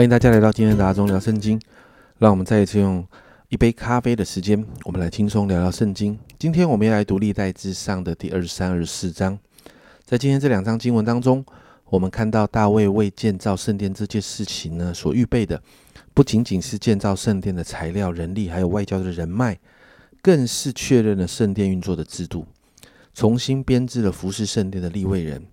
欢迎大家来到今天的阿忠聊圣经。让我们再一次用一杯咖啡的时间，我们来轻松聊聊圣经。今天我们要来读历代之上的第二十三、二十四章。在今天这两章经文当中，我们看到大卫为建造圣殿这件事情呢，所预备的不仅仅是建造圣殿的材料、人力，还有外交的人脉，更是确认了圣殿运作的制度，重新编制了服侍圣殿的立位人。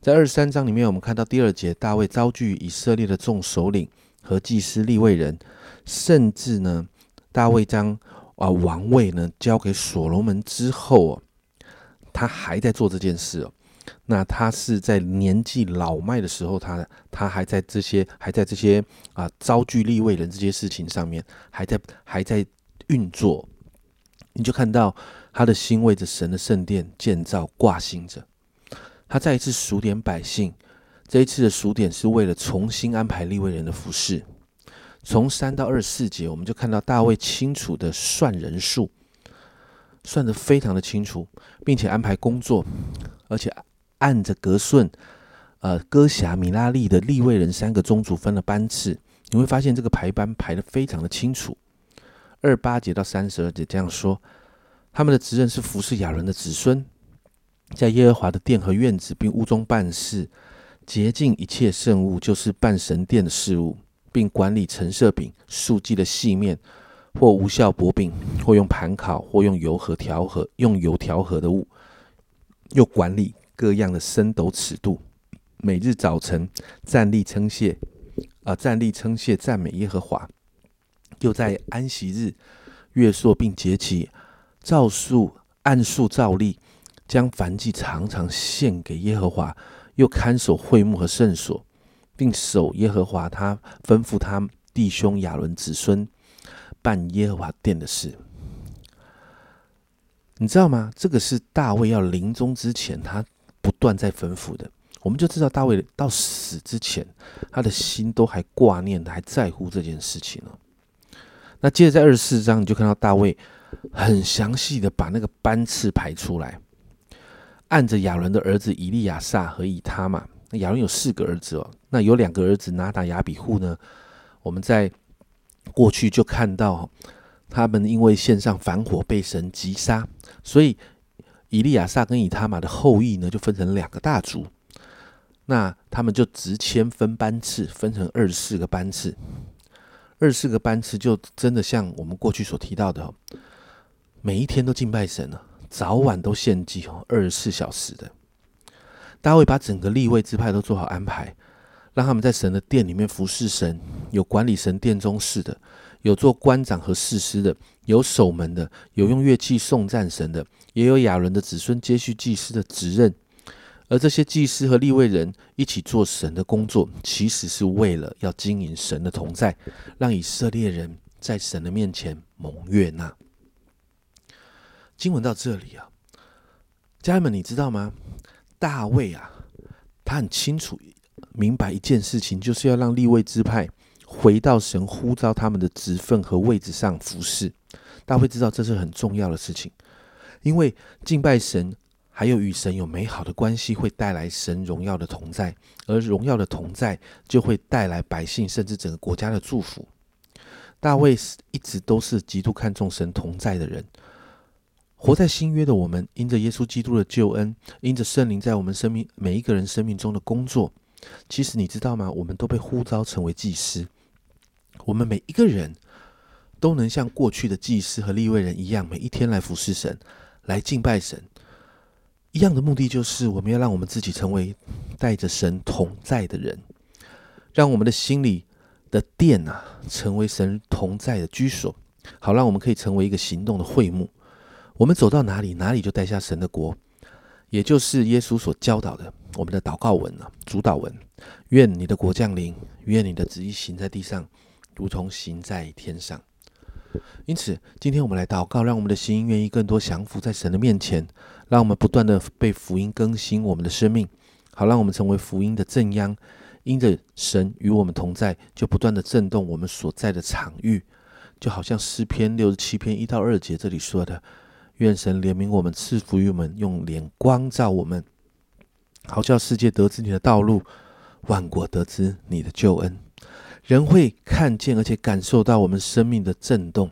在二十三章里面，我们看到第二节，大卫召聚以色列的众首领和祭司立位人，甚至呢，大卫将啊王位呢交给所罗门之后哦，他还在做这件事哦。那他是在年纪老迈的时候，他他还在这些还在这些啊招聚立位人这些事情上面，还在还在运作。你就看到他的心为着神的圣殿建造挂心着。他再一次数点百姓，这一次的数点是为了重新安排立位人的服饰。从三到二十四节，我们就看到大卫清楚的算人数，算得非常的清楚，并且安排工作，而且按着格顺，呃，哥辖、米拉利的立位人三个宗族分了班次。你会发现这个排班排得非常的清楚。二八节到三十二节这样说，他们的职任是服侍亚伦的子孙。在耶和华的殿和院子，并屋中办事，洁净一切圣物，就是办神殿的事物，并管理陈设饼、素祭的细面，或无效薄饼，或用盘烤，或用油和调和，用油调和的物，又管理各样的升斗尺度。每日早晨站立称谢，啊，站立称谢赞美耶和华。又在安息日、月朔并节期，照数按数照例。将燔祭常常献给耶和华，又看守会幕和圣所，并守耶和华他吩咐他弟兄亚伦子孙办耶和华殿的事。你知道吗？这个是大卫要临终之前，他不断在吩咐的。我们就知道大卫到死之前，他的心都还挂念，还在乎这件事情呢。那接着在二十四章，你就看到大卫很详细的把那个班次排出来。按着亚伦的儿子以利亚撒和以他嘛，那亚伦有四个儿子哦，那有两个儿子拿达亚比户呢。我们在过去就看到他们因为献上反火被神击杀，所以以利亚撒跟以他玛的后裔呢就分成两个大族。那他们就直迁分班次，分成二十四个班次。二十四个班次就真的像我们过去所提到的，每一天都敬拜神了。早晚都献祭哦，二十四小时的。大卫把整个立位支派都做好安排，让他们在神的殿里面服侍神，有管理神殿中事的，有做官长和士师的，有守门的，有用乐器颂赞神的，也有亚伦的子孙接续祭司的职任。而这些祭司和立位人一起做神的工作，其实是为了要经营神的同在，让以色列人在神的面前蒙悦纳。经文到这里啊，家人们，你知道吗？大卫啊，他很清楚明白一件事情，就是要让立位支派回到神呼召他们的职分和位置上服侍。大卫知道这是很重要的事情，因为敬拜神还有与神有美好的关系，会带来神荣耀的同在，而荣耀的同在就会带来百姓甚至整个国家的祝福。大卫一直都是极度看重神同在的人。活在新约的我们，因着耶稣基督的救恩，因着圣灵在我们生命每一个人生命中的工作，其实你知道吗？我们都被呼召成为祭司。我们每一个人都能像过去的祭司和立位人一样，每一天来服侍神，来敬拜神。一样的目的就是，我们要让我们自己成为带着神同在的人，让我们的心里的殿啊，成为神同在的居所，好让我们可以成为一个行动的会幕。我们走到哪里，哪里就带下神的国，也就是耶稣所教导的我们的祷告文啊，主导文。愿你的国降临，愿你的旨意行在地上，如同行在天上。因此，今天我们来祷告，让我们的心愿意更多降服在神的面前，让我们不断的被福音更新我们的生命，好让我们成为福音的正央。因着神与我们同在，就不断的震动我们所在的场域，就好像诗篇六十七篇一到二节这里说的。愿神怜悯我们，赐福于我们，用脸光照我们，好叫世界得知你的道路，万国得知你的救恩。人会看见而且感受到我们生命的震动，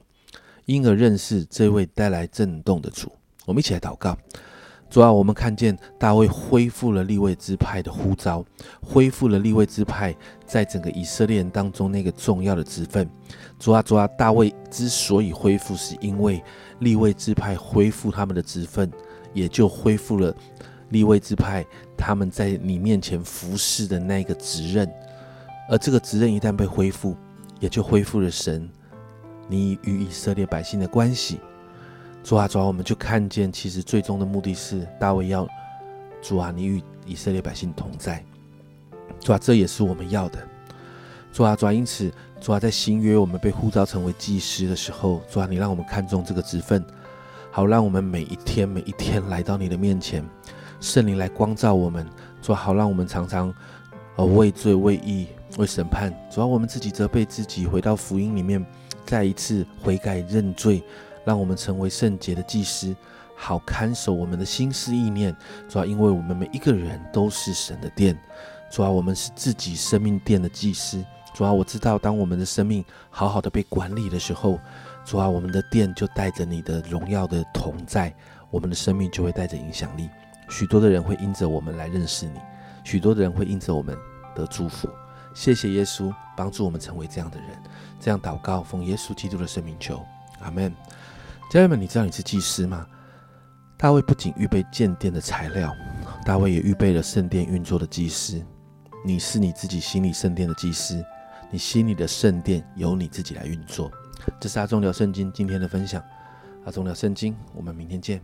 因而认识这位带来震动的主。我们一起来祷告。主啊，我们看见大卫恢复了立位支派的呼召，恢复了立位支派在整个以色列人当中那个重要的职分。主啊，主啊，大卫之所以恢复，是因为立位支派恢复他们的职分，也就恢复了立位支派他们在你面前服侍的那个职任。而这个职任一旦被恢复，也就恢复了神你与以色列百姓的关系。主啊，主啊，我们就看见，其实最终的目的是大卫要主啊，你与以色列百姓同在。主啊，这也是我们要的。主啊，主啊，因此，主啊，在新约我们被呼召成为祭司的时候，主啊，你让我们看重这个职分，好让我们每一天每一天来到你的面前，圣灵来光照我们。主啊，好让我们常常呃为罪为义为审判。主啊，我们自己责备自己，回到福音里面，再一次悔改认罪。让我们成为圣洁的祭司，好看守我们的心思意念。主要因为我们每一个人都是神的殿，主要我们是自己生命殿的祭司。主要我知道，当我们的生命好好的被管理的时候，主要我们的殿就带着你的荣耀的同在，我们的生命就会带着影响力。许多的人会因着我们来认识你，许多的人会因着我们的祝福。谢谢耶稣帮助我们成为这样的人。这样祷告，奉耶稣基督的圣名求，阿门。家人们，你知道你是祭司吗？大卫不仅预备建殿的材料，大卫也预备了圣殿运作的祭司。你是你自己心里圣殿的祭司，你心里的圣殿由你自己来运作。这是阿忠聊圣经今天的分享。阿忠聊圣经，我们明天见。